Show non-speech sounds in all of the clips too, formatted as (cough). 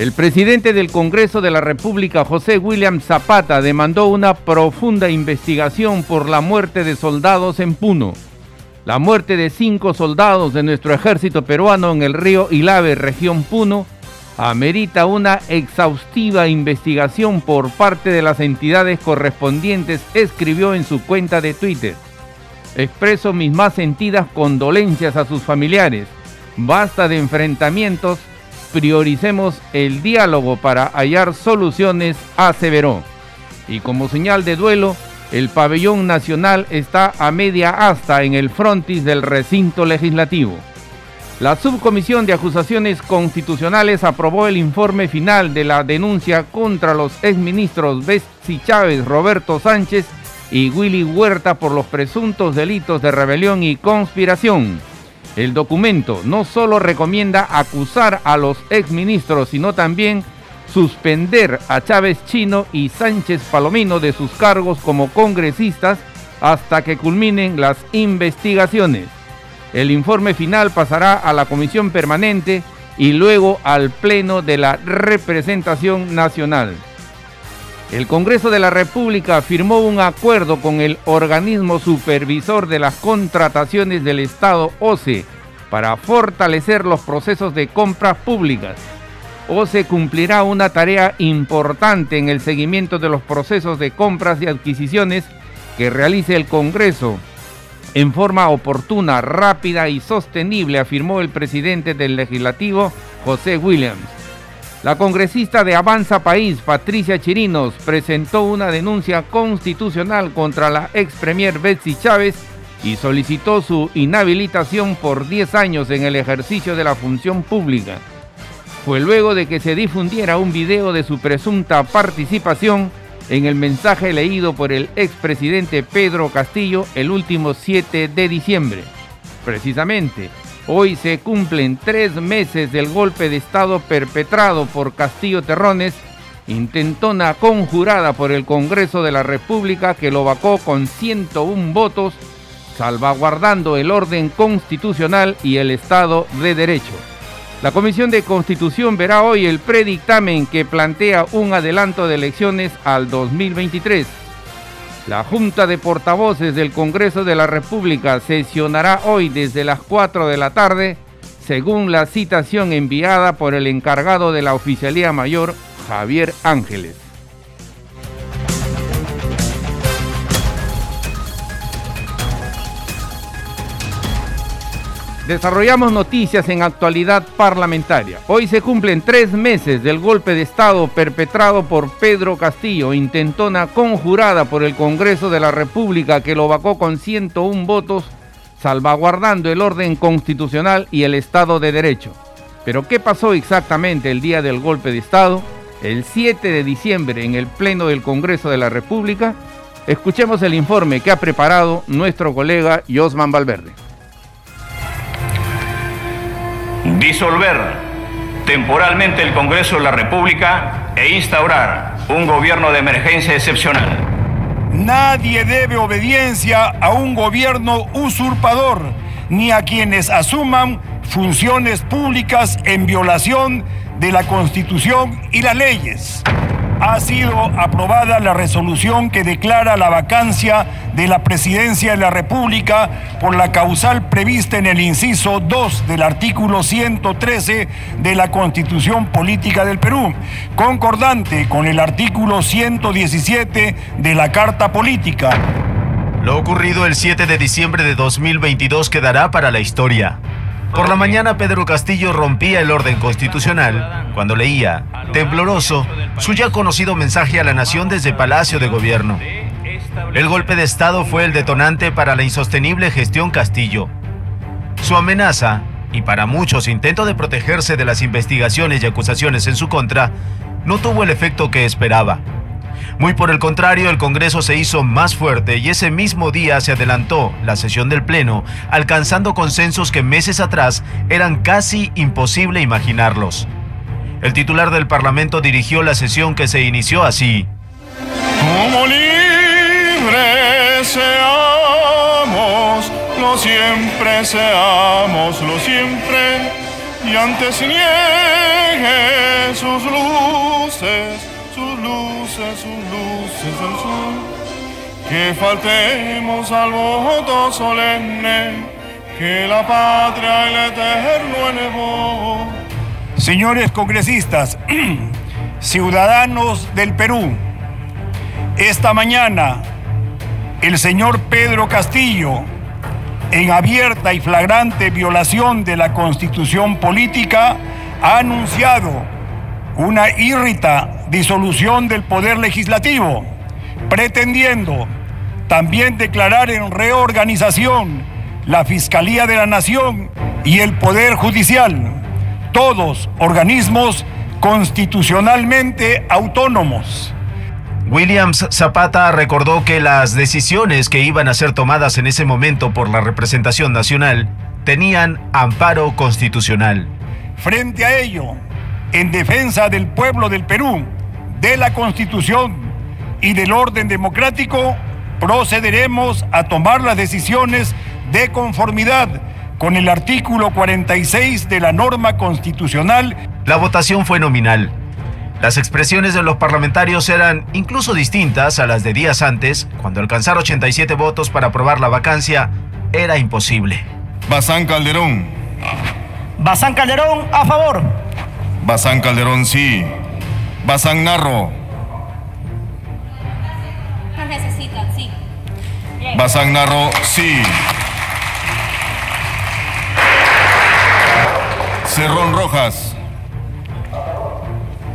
El presidente del Congreso de la República, José William Zapata, demandó una profunda investigación por la muerte de soldados en Puno. La muerte de cinco soldados de nuestro ejército peruano en el río Ilave, región Puno, amerita una exhaustiva investigación por parte de las entidades correspondientes, escribió en su cuenta de Twitter. Expreso mis más sentidas condolencias a sus familiares. Basta de enfrentamientos prioricemos el diálogo para hallar soluciones, aseveró. Y como señal de duelo, el pabellón nacional está a media asta en el frontis del recinto legislativo. La Subcomisión de Acusaciones Constitucionales aprobó el informe final de la denuncia contra los exministros Betsy Chávez, Roberto Sánchez y Willy Huerta por los presuntos delitos de rebelión y conspiración. El documento no solo recomienda acusar a los exministros, sino también suspender a Chávez Chino y Sánchez Palomino de sus cargos como congresistas hasta que culminen las investigaciones. El informe final pasará a la Comisión Permanente y luego al Pleno de la Representación Nacional. El Congreso de la República firmó un acuerdo con el organismo supervisor de las contrataciones del Estado, OCE, para fortalecer los procesos de compras públicas. OCE cumplirá una tarea importante en el seguimiento de los procesos de compras y adquisiciones que realice el Congreso en forma oportuna, rápida y sostenible, afirmó el presidente del legislativo, José Williams. La congresista de Avanza País, Patricia Chirinos, presentó una denuncia constitucional contra la ex premier Betsy Chávez y solicitó su inhabilitación por 10 años en el ejercicio de la función pública. Fue luego de que se difundiera un video de su presunta participación en el mensaje leído por el expresidente Pedro Castillo el último 7 de diciembre. Precisamente, Hoy se cumplen tres meses del golpe de Estado perpetrado por Castillo Terrones, intentona conjurada por el Congreso de la República que lo vacó con 101 votos, salvaguardando el orden constitucional y el Estado de Derecho. La Comisión de Constitución verá hoy el predictamen que plantea un adelanto de elecciones al 2023 la Junta de Portavoces del Congreso de la República sesionará hoy desde las 4 de la tarde, según la citación enviada por el encargado de la Oficialía Mayor, Javier Ángeles. Desarrollamos noticias en actualidad parlamentaria. Hoy se cumplen tres meses del golpe de Estado perpetrado por Pedro Castillo, intentona conjurada por el Congreso de la República que lo vacó con 101 votos, salvaguardando el orden constitucional y el Estado de Derecho. Pero ¿qué pasó exactamente el día del golpe de Estado? El 7 de diciembre en el Pleno del Congreso de la República. Escuchemos el informe que ha preparado nuestro colega Josman Valverde. Disolver temporalmente el Congreso de la República e instaurar un gobierno de emergencia excepcional. Nadie debe obediencia a un gobierno usurpador ni a quienes asuman funciones públicas en violación de la Constitución y las leyes ha sido aprobada la resolución que declara la vacancia de la presidencia de la República por la causal prevista en el inciso 2 del artículo 113 de la Constitución Política del Perú, concordante con el artículo 117 de la Carta Política. Lo ocurrido el 7 de diciembre de 2022 quedará para la historia. Por la mañana Pedro Castillo rompía el orden constitucional cuando leía, tembloroso, su ya conocido mensaje a la nación desde Palacio de Gobierno. El golpe de Estado fue el detonante para la insostenible gestión Castillo. Su amenaza, y para muchos intento de protegerse de las investigaciones y acusaciones en su contra, no tuvo el efecto que esperaba. Muy por el contrario, el Congreso se hizo más fuerte y ese mismo día se adelantó la sesión del Pleno, alcanzando consensos que meses atrás eran casi imposible imaginarlos. El titular del Parlamento dirigió la sesión que se inició así. Como libres seamos, lo siempre seamos, lo siempre, y antes niegue sus luces sus luces, sus luces del sol. Que faltemos al voto solemne que la patria el eterno elevó. Señores congresistas, (clears throat) ciudadanos del Perú, esta mañana el señor Pedro Castillo, en abierta y flagrante violación de la constitución política, ha anunciado una irrita disolución del Poder Legislativo, pretendiendo también declarar en reorganización la Fiscalía de la Nación y el Poder Judicial, todos organismos constitucionalmente autónomos. Williams Zapata recordó que las decisiones que iban a ser tomadas en ese momento por la representación nacional tenían amparo constitucional. Frente a ello, en defensa del pueblo del Perú, de la Constitución y del orden democrático, procederemos a tomar las decisiones de conformidad con el artículo 46 de la norma constitucional. La votación fue nominal. Las expresiones de los parlamentarios eran incluso distintas a las de días antes, cuando alcanzar 87 votos para aprobar la vacancia era imposible. Bazán Calderón. Bazán Calderón, a favor. Bazán Calderón, sí. Bazán Narro. Nos necesitan, sí. Bazán Narro, sí. Cerrón Rojas.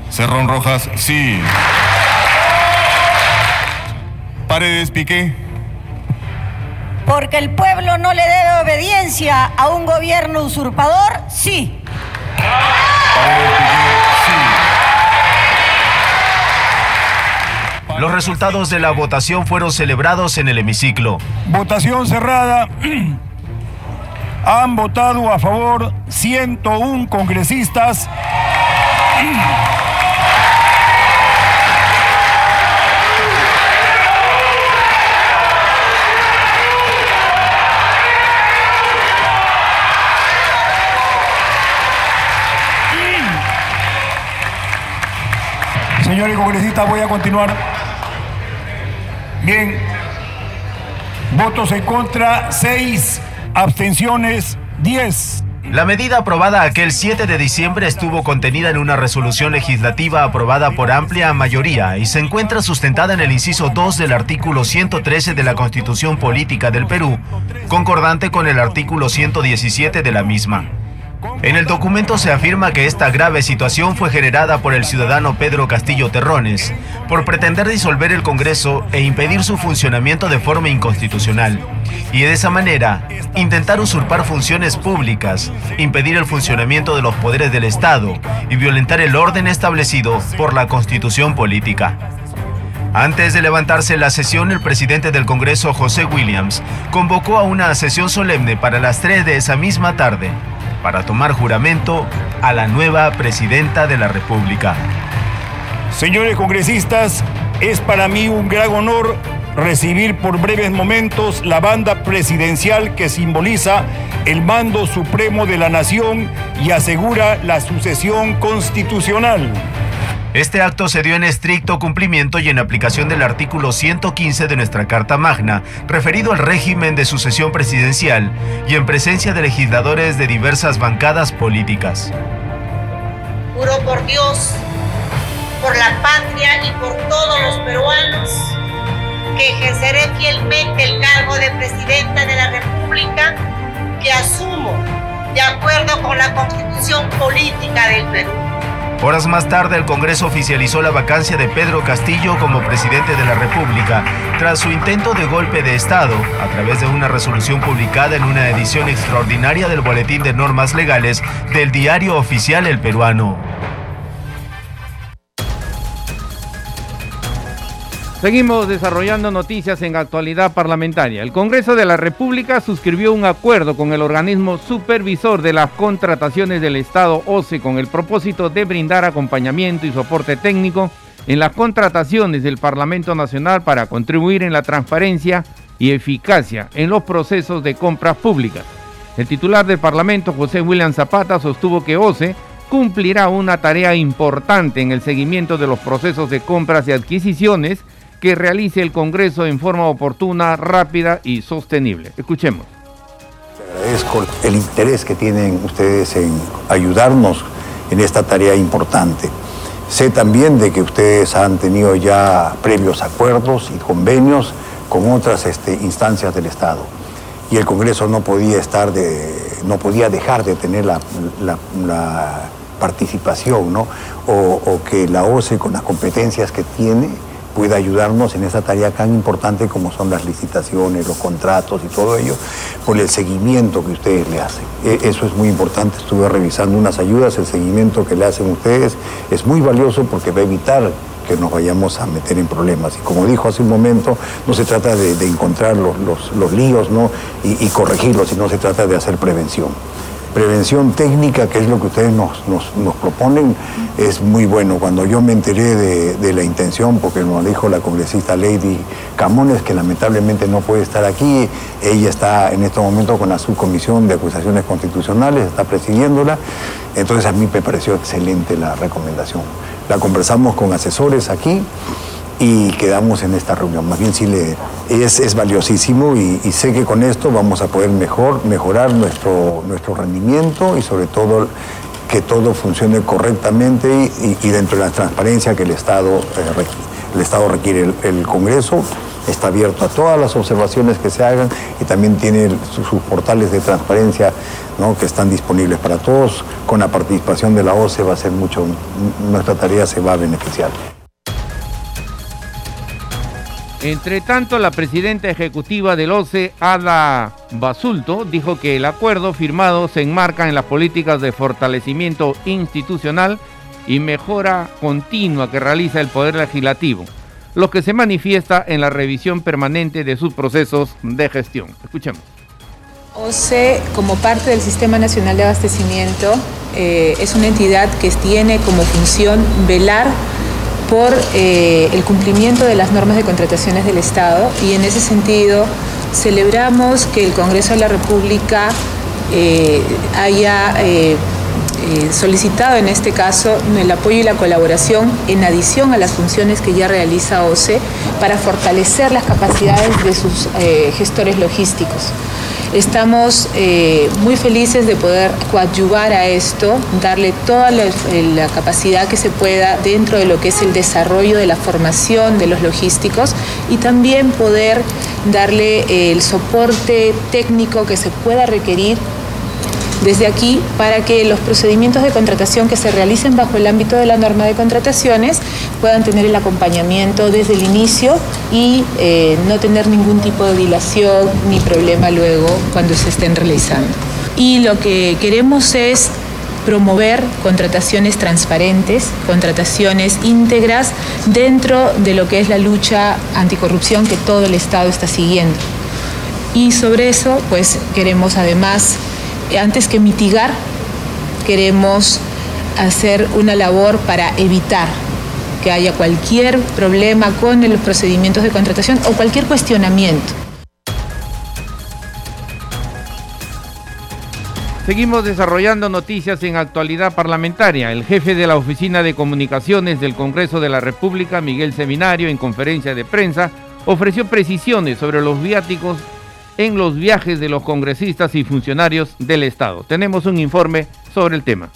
Cerrón Rojas, sí. Paredes Piqué. Porque el pueblo no le debe obediencia a un gobierno usurpador, sí. Paredes Piqué, Los resultados de la votación fueron celebrados en el hemiciclo. Votación cerrada. Han votado a favor 101 congresistas. Señores congresistas, voy a continuar. Bien. Votos en contra, 6. Abstenciones, 10. La medida aprobada aquel 7 de diciembre estuvo contenida en una resolución legislativa aprobada por amplia mayoría y se encuentra sustentada en el inciso 2 del artículo 113 de la Constitución Política del Perú, concordante con el artículo 117 de la misma. En el documento se afirma que esta grave situación fue generada por el ciudadano Pedro Castillo Terrones, por pretender disolver el Congreso e impedir su funcionamiento de forma inconstitucional, y de esa manera intentar usurpar funciones públicas, impedir el funcionamiento de los poderes del Estado y violentar el orden establecido por la Constitución política. Antes de levantarse la sesión, el presidente del Congreso, José Williams, convocó a una sesión solemne para las 3 de esa misma tarde para tomar juramento a la nueva presidenta de la República. Señores congresistas, es para mí un gran honor recibir por breves momentos la banda presidencial que simboliza el mando supremo de la nación y asegura la sucesión constitucional. Este acto se dio en estricto cumplimiento y en aplicación del artículo 115 de nuestra Carta Magna, referido al régimen de sucesión presidencial y en presencia de legisladores de diversas bancadas políticas. Juro por Dios, por la patria y por todos los peruanos, que ejerceré fielmente el cargo de presidenta de la República que asumo de acuerdo con la constitución política del Perú. Horas más tarde, el Congreso oficializó la vacancia de Pedro Castillo como presidente de la República, tras su intento de golpe de Estado, a través de una resolución publicada en una edición extraordinaria del Boletín de Normas Legales del diario oficial El Peruano. Seguimos desarrollando noticias en actualidad parlamentaria. El Congreso de la República suscribió un acuerdo con el organismo supervisor de las contrataciones del Estado OCE con el propósito de brindar acompañamiento y soporte técnico en las contrataciones del Parlamento Nacional para contribuir en la transparencia y eficacia en los procesos de compras públicas. El titular del Parlamento, José William Zapata, sostuvo que OCE cumplirá una tarea importante en el seguimiento de los procesos de compras y adquisiciones que realice el Congreso en forma oportuna, rápida y sostenible. Escuchemos. Agradezco el interés que tienen ustedes en ayudarnos en esta tarea importante. Sé también de que ustedes han tenido ya previos acuerdos y convenios con otras este, instancias del Estado. Y el Congreso no podía estar de, no podía dejar de tener la, la, la participación, ¿no? O, o que la OCE con las competencias que tiene pueda ayudarnos en esa tarea tan importante como son las licitaciones, los contratos y todo ello, por el seguimiento que ustedes le hacen. E, eso es muy importante, estuve revisando unas ayudas, el seguimiento que le hacen ustedes es muy valioso porque va a evitar que nos vayamos a meter en problemas. Y como dijo hace un momento, no se trata de, encontrar los, los, los, líos ¿no? y corregirlos, sino se trata de hacer prevención prevención técnica, que es lo que ustedes nos, nos, proponen, es muy bueno. Cuando yo me enteré de, de, la intención, porque nos dijo la congresista Lady Camones, que lamentablemente no puede estar aquí, ella está en este momento con la subcomisión de acusaciones constitucionales, está presidiéndola, entonces a mí me pareció excelente la recomendación. La conversamos con asesores aquí y quedamos en esta reunión. Más bien sí le, es, es valiosísimo y, sé que con esto vamos a poder mejor, mejorar nuestro, nuestro rendimiento y sobre todo que todo funcione correctamente y, dentro de la transparencia que el Estado, eh, el Estado requiere. El, el, Congreso está abierto a todas las observaciones que se hagan y también tiene sus, sus portales de transparencia ¿no? que están disponibles para todos. Con la participación de la OCE va a ser mucho, nuestra tarea se va a beneficiar. Entre tanto, la presidenta ejecutiva del OCE, Ada Basulto, dijo que el acuerdo firmado se enmarca en las políticas de fortalecimiento institucional y mejora continua que realiza el Poder Legislativo, lo que se manifiesta en la revisión permanente de sus procesos de gestión. Escuchemos. OCE, como parte del Sistema Nacional de Abastecimiento, eh, es una entidad que tiene como función velar por eh, el cumplimiento de las normas de contrataciones del Estado y en ese sentido celebramos que el Congreso de la República eh, haya eh, solicitado en este caso el apoyo y la colaboración en adición a las funciones que ya realiza OCE para fortalecer las capacidades de sus gestores logísticos. Estamos eh, muy felices de poder coadyuvar a esto, darle toda la, la, capacidad que se pueda dentro de lo que es el desarrollo de la formación de los logísticos y también poder darle el soporte técnico que se pueda requerir desde aquí para que los procedimientos de contratación que se realicen bajo el ámbito de la norma de contrataciones puedan tener el acompañamiento desde el inicio y eh, no tener ningún tipo de dilación ni problema luego cuando se estén realizando. Y lo que queremos es promover contrataciones transparentes, contrataciones íntegras dentro de lo que es la lucha anticorrupción que todo el Estado está siguiendo. Y sobre eso, pues queremos además antes que mitigar, queremos hacer una labor para evitar que haya cualquier problema con los procedimientos de contratación o cualquier cuestionamiento. Seguimos desarrollando noticias en actualidad parlamentaria. El jefe de la Oficina de Comunicaciones del Congreso de la República, Miguel Seminario, en conferencia de prensa, ofreció precisiones sobre los viáticos en los viajes de los congresistas y funcionarios del Estado. Tenemos un informe sobre el tema.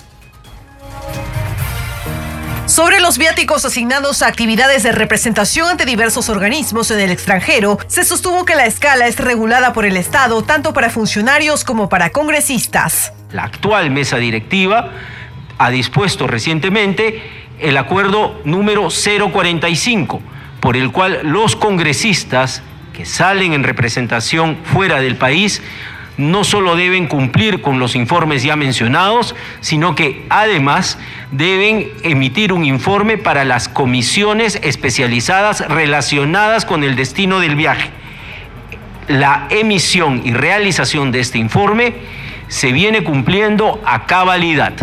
Sobre los viáticos asignados a actividades de representación ante diversos organismos en el extranjero, se sostuvo que la escala es regulada por el Estado tanto para funcionarios como para congresistas. La actual mesa directiva ha dispuesto recientemente el acuerdo número 045, por el cual los congresistas que salen en representación fuera del país no solo deben cumplir con los informes ya mencionados, sino que además deben emitir un informe para las comisiones especializadas relacionadas con el destino del viaje. La emisión y realización de este informe se viene cumpliendo a cabalidad.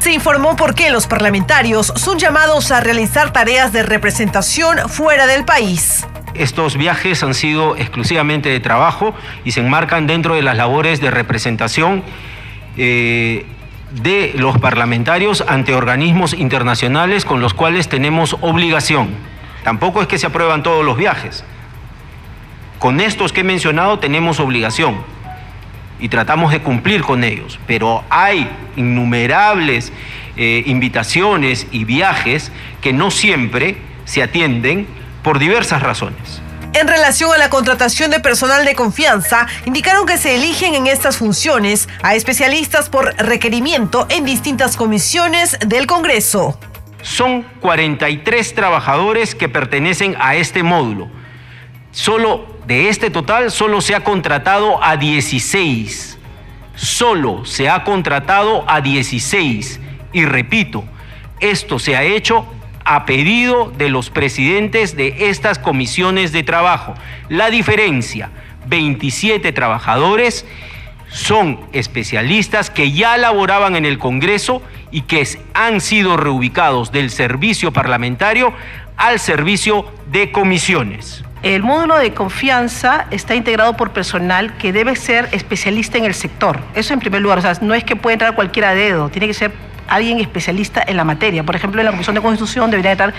Se informó por qué los parlamentarios son llamados a realizar tareas de representación fuera del país. Estos viajes han sido exclusivamente de trabajo y se enmarcan dentro de las labores de representación eh, de los parlamentarios ante organismos internacionales con los cuales tenemos obligación. Tampoco es que se aprueban todos los viajes. Con estos que he mencionado tenemos obligación y tratamos de cumplir con ellos, pero hay innumerables eh, invitaciones y viajes que no siempre se atienden por diversas razones. En relación a la contratación de personal de confianza, indicaron que se eligen en estas funciones a especialistas por requerimiento en distintas comisiones del Congreso. Son 43 trabajadores que pertenecen a este módulo. Solo de este total, solo se ha contratado a 16. Solo se ha contratado a 16. Y repito, esto se ha hecho a pedido de los presidentes de estas comisiones de trabajo. La diferencia, 27 trabajadores son especialistas que ya laboraban en el Congreso y que han sido reubicados del servicio parlamentario al servicio de comisiones. El módulo de confianza está integrado por personal que debe ser especialista en el sector. Eso en primer lugar, o sea, no es que pueda entrar cualquiera a dedo, tiene que ser alguien especialista en la materia. Por ejemplo, en la Comisión de Constitución deberían estar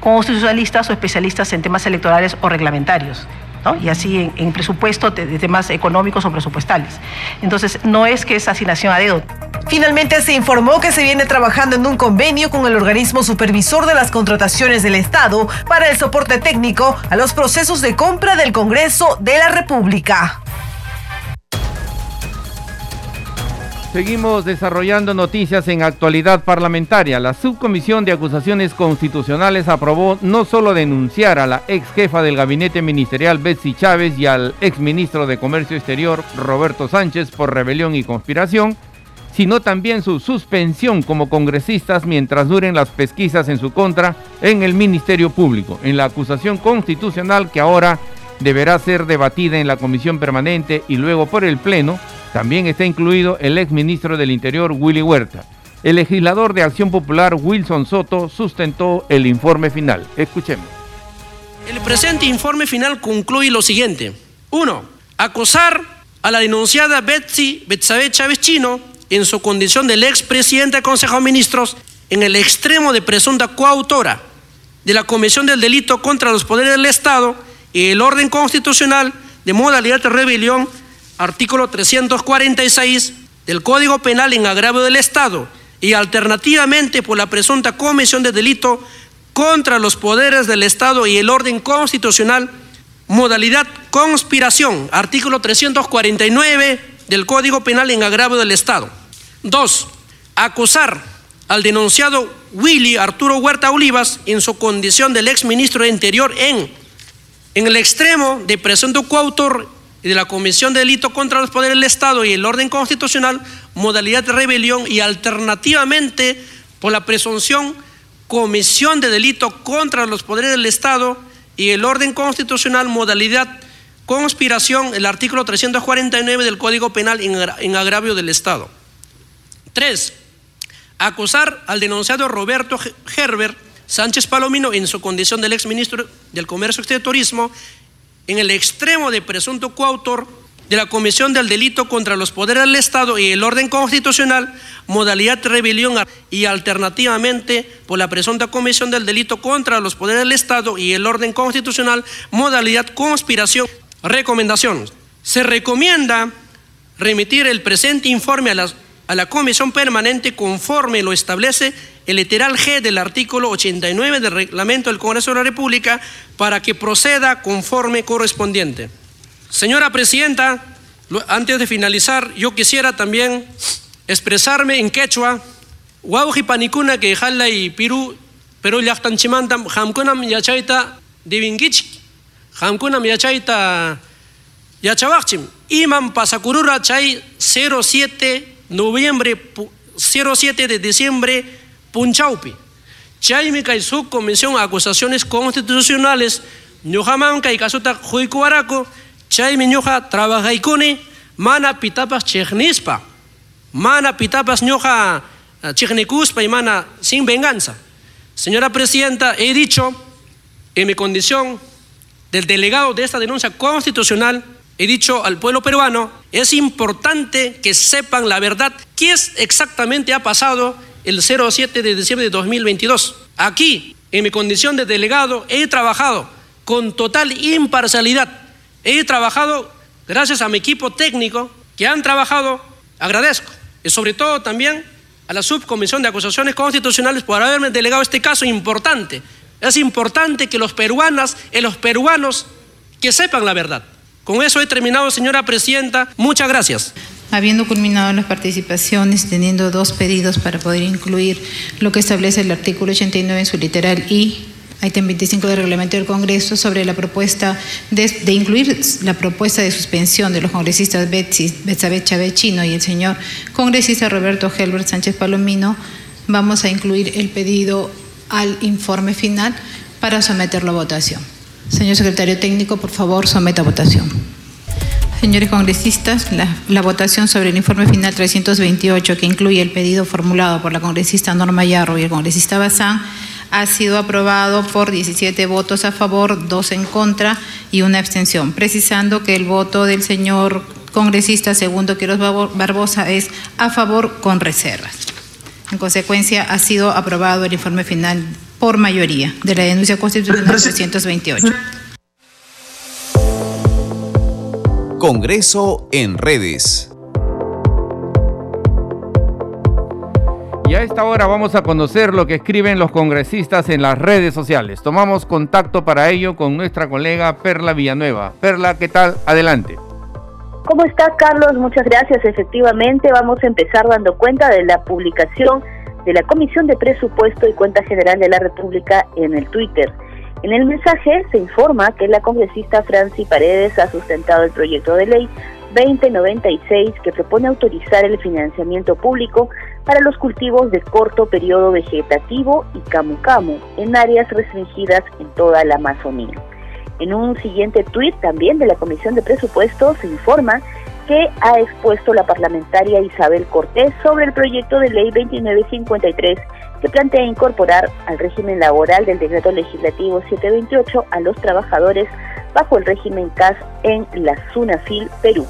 constitucionalistas o especialistas en temas electorales o reglamentarios. ¿no? Y así en, presupuesto de, temas económicos o presupuestales. Entonces, no es que es asignación a dedo. Finalmente se informó que se viene trabajando en un convenio con el organismo supervisor de las contrataciones del Estado para el soporte técnico a los procesos de compra del Congreso de la República. Seguimos desarrollando noticias en actualidad parlamentaria. La subcomisión de acusaciones constitucionales aprobó no solo denunciar a la ex jefa del gabinete ministerial Betsy Chávez y al ex ministro de Comercio Exterior Roberto Sánchez por rebelión y conspiración, sino también su suspensión como congresistas mientras duren las pesquisas en su contra en el Ministerio Público, en la acusación constitucional que ahora deberá ser debatida en la comisión permanente y luego por el Pleno también está incluido el ex ministro del Interior, Willy Huerta. El legislador de Acción Popular, Wilson Soto, sustentó el informe final. Escuchemos. El presente informe final concluye lo siguiente. Uno, acosar a la denunciada Betsy Betsabe Chávez Chino en su condición del ex presidente del Consejo de Ministros en el extremo de presunta coautora de la comisión del delito contra los poderes del Estado y el orden constitucional de modalidad de rebelión artículo 346 del Código Penal en agravio del Estado y alternativamente por la presunta comisión de delito contra los poderes del Estado y el orden constitucional, modalidad conspiración, artículo 349 del Código Penal en agravio del Estado. Dos, acusar al denunciado Willy Arturo Huerta Olivas en su condición del ex ministro de Interior en, en el extremo de presunto coautor y de la Comisión de Delito contra los Poderes del Estado y el orden constitucional, modalidad de rebelión y alternativamente por la presunción comisión de delito contra los poderes del Estado y el orden constitucional, modalidad conspiración, el artículo 349 del Código Penal en agravio del Estado. Tres, acusar al denunciado Roberto Herbert Sánchez Palomino en su condición del ex ministro del Comercio y Turismo en el extremo de presunto coautor de la comisión del delito contra los poderes del Estado y el orden constitucional, modalidad rebelión y alternativamente por la presunta comisión del delito contra los poderes del Estado y el orden constitucional, modalidad conspiración. Recomendación. Se recomienda remitir el presente informe a, a la comisión permanente conforme lo establece el literal G del artículo 89 del reglamento del Congreso de la República para que proceda conforme correspondiente. Señora Presidenta, antes de finalizar, yo quisiera también expresarme en quechua. Wauji panikuna que jala y piru, pero llaqtanchimantam hamkunam yachaita divingich, hamkunam yachaita Yachabachim, Iman Pasacurura Chay 07 noviembre, 07 de diciembre, Punchaupi. Kay su comisión acusaciones constitucionales, ñujaman kay kasuta juikuaraco, chaymi ñuja trabajaykuni, mana pitapas chegnispa, mana pitapas ñuja chegnikuspa y mana sin venganza. Señora Presidenta, he dicho en mi condición del delegado de esta denuncia constitucional, he dicho al pueblo peruano, es importante que sepan la verdad, qué es exactamente ha pasado el 07 de diciembre de 2022. Aquí, en mi condición de delegado, he trabajado con total imparcialidad. He trabajado gracias a mi equipo técnico que han trabajado, agradezco, y sobre todo también a la subcomisión de acusaciones constitucionales por haberme delegado este caso importante. Es importante que los peruanas y los peruanos que sepan la verdad. Con eso he terminado, señora presidenta. Muchas gracias. Habiendo culminado las participaciones, teniendo dos pedidos para poder incluir lo que establece el artículo 89 en su literal I, ítem 25 del reglamento del Congreso, sobre la propuesta de, incluir la propuesta de suspensión de los congresistas Betsy, Betsabe Chávez y el señor congresista Roberto Helbert Sánchez Palomino, vamos a incluir el pedido al informe final para someterlo a votación. Señor secretario técnico, por favor, someta a votación. Señores congresistas, la, votación sobre el informe final 328, que incluye el pedido formulado por la congresista Norma Yarro y el congresista Bazán, ha sido aprobado por 17 votos a favor, 2 en contra y una abstención, precisando que el voto del señor congresista segundo Quiroz Barbosa es a favor con reservas. En consecuencia, ha sido aprobado el informe final por mayoría de la denuncia constitucional 328. Congreso en redes. Y a esta hora vamos a conocer lo que escriben los congresistas en las redes sociales. Tomamos contacto para ello con nuestra colega Perla Villanueva. Perla, ¿qué tal? Adelante. ¿Cómo estás, Carlos? Muchas gracias. Efectivamente, vamos a empezar dando cuenta de la publicación de la Comisión de Presupuesto y Cuenta General de la República en el Twitter. En el mensaje se informa que la congresista Franci Paredes ha sustentado el proyecto de ley 2096 que propone autorizar el financiamiento público para los cultivos de corto periodo vegetativo y camu camu en áreas restringidas en toda la Amazonía. En un siguiente tuit también de la Comisión de Presupuestos se informa que ha expuesto la parlamentaria Isabel Cortés sobre el proyecto de ley 2953 que plantea incorporar al régimen laboral del decreto legislativo 728 a los trabajadores bajo el régimen CAS en la SUNAFIL Perú.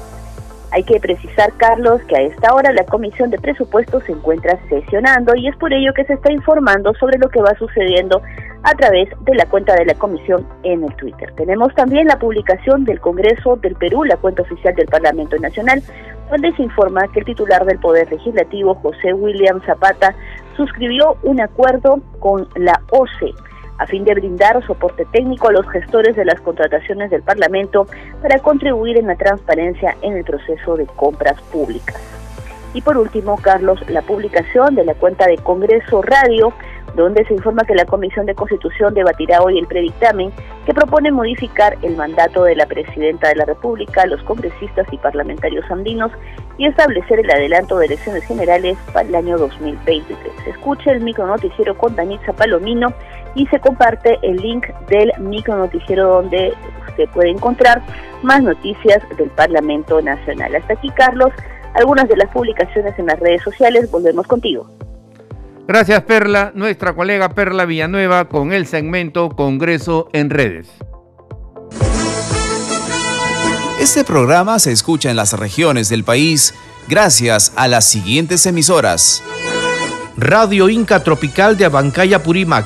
Hay que precisar, Carlos, que a esta hora la Comisión de Presupuestos se encuentra sesionando y es por ello que se está informando sobre lo que va sucediendo a través de la cuenta de la Comisión en el Twitter. Tenemos también la publicación del Congreso del Perú, la cuenta oficial del Parlamento Nacional, donde se informa que el titular del Poder Legislativo, José William Zapata, suscribió un acuerdo con la OCE a fin de brindar soporte técnico a los gestores de las contrataciones del Parlamento para contribuir en la transparencia en el proceso de compras públicas. Y por último, Carlos, la publicación de la cuenta de Congreso Radio donde se informa que la Comisión de Constitución debatirá hoy el predictamen que propone modificar el mandato de la Presidenta de la República, los congresistas y parlamentarios andinos y establecer el adelanto de elecciones generales para el año 2023. Escuche el micronoticiero con Danitza Palomino y se comparte el link del micronoticiero donde usted puede encontrar más noticias del Parlamento Nacional. Hasta aquí, Carlos, algunas de las publicaciones en las redes sociales. Volvemos contigo. Gracias Perla, nuestra colega Perla Villanueva con el segmento Congreso en redes. Este programa se escucha en las regiones del país gracias a las siguientes emisoras. Radio Inca Tropical de Abancaya Purímac,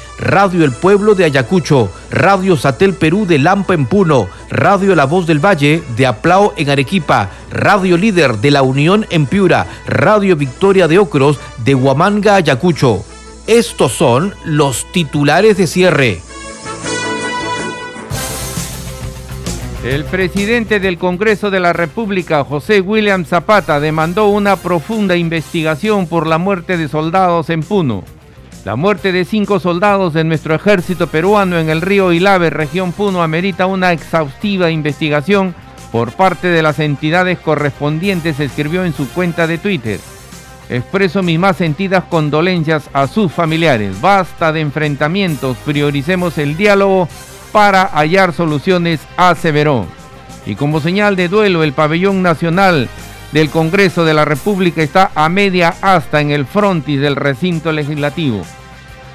Radio El Pueblo de Ayacucho, Radio Satel Perú de Lampa en Puno, Radio La Voz del Valle de Aplao en Arequipa, Radio Líder de La Unión en Piura, Radio Victoria de Ocros de Huamanga, Ayacucho. Estos son los titulares de cierre. El presidente del Congreso de la República, José William Zapata, demandó una profunda investigación por la muerte de soldados en Puno. La muerte de cinco soldados de nuestro ejército peruano en el río Ilave, región Puno, amerita una exhaustiva investigación por parte de las entidades correspondientes, escribió en su cuenta de Twitter. Expreso mis más sentidas condolencias a sus familiares. Basta de enfrentamientos, prioricemos el diálogo para hallar soluciones, aseveró. Y como señal de duelo, el pabellón nacional del Congreso de la República está a media asta en el frontis del recinto legislativo.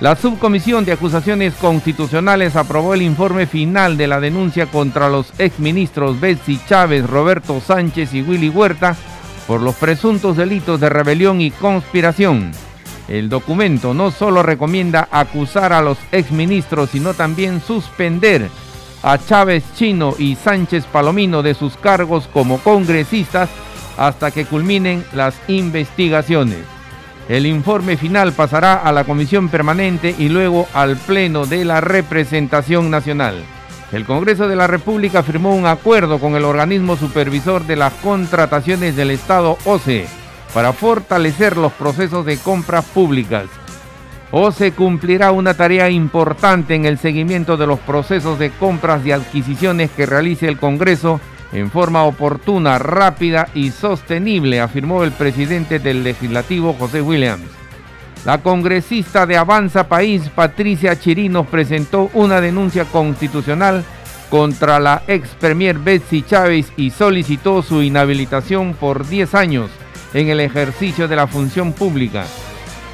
La Subcomisión de Acusaciones Constitucionales aprobó el informe final de la denuncia contra los exministros Betsy Chávez, Roberto Sánchez y Willy Huerta por los presuntos delitos de rebelión y conspiración. El documento no solo recomienda acusar a los exministros, sino también suspender a Chávez Chino y Sánchez Palomino de sus cargos como congresistas hasta que culminen las investigaciones. El informe final pasará a la Comisión Permanente y luego al Pleno de la Representación Nacional. El Congreso de la República firmó un acuerdo con el organismo supervisor de las contrataciones del Estado OCE para fortalecer los procesos de compras públicas. OCE cumplirá una tarea importante en el seguimiento de los procesos de compras y adquisiciones que realice el Congreso en forma oportuna, rápida y sostenible, afirmó el presidente del legislativo José Williams. La congresista de Avanza País, Patricia Chirinos, presentó una denuncia constitucional contra la ex premier Betsy Chávez y solicitó su inhabilitación por 10 años en el ejercicio de la función pública.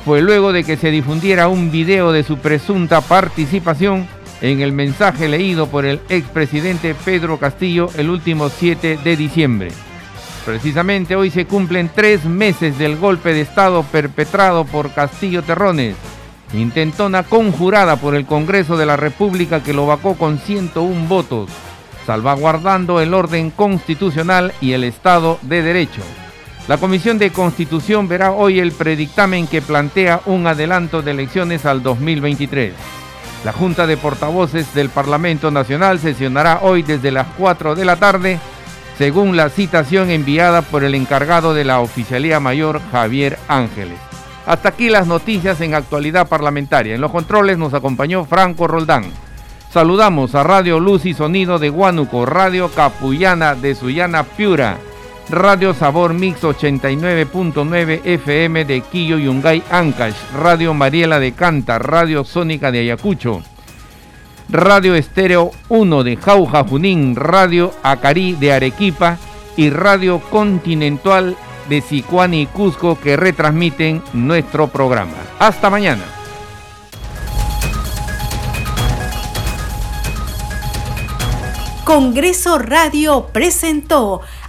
Fue luego de que se difundiera un video de su presunta participación en el mensaje leído por el expresidente Pedro Castillo el último 7 de diciembre. Precisamente hoy se cumplen tres meses del golpe de Estado perpetrado por Castillo Terrones, intentona conjurada por el Congreso de la República que lo vacó con 101 votos, salvaguardando el orden constitucional y el Estado de Derecho. La Comisión de Constitución verá hoy el predictamen que plantea un adelanto de elecciones al 2023. La Junta de Portavoces del Parlamento Nacional sesionará hoy desde las 4 de la tarde, según la citación enviada por el encargado de la Oficialía Mayor, Javier Ángeles. Hasta aquí las noticias en actualidad parlamentaria. En los controles nos acompañó Franco Roldán. Saludamos a Radio Luz y Sonido de Huánuco, Radio Capullana de Sullana Piura, Radio Sabor Mix 89.9 FM de Quillo Yungay Ancash, Radio Mariela de Canta, Radio Sónica de Ayacucho, Radio Estéreo 1 de Jauja Junín, Radio Acarí de Arequipa y Radio Continental de Sicuani y Cusco que retransmiten nuestro programa. Hasta mañana. Congreso Radio presentó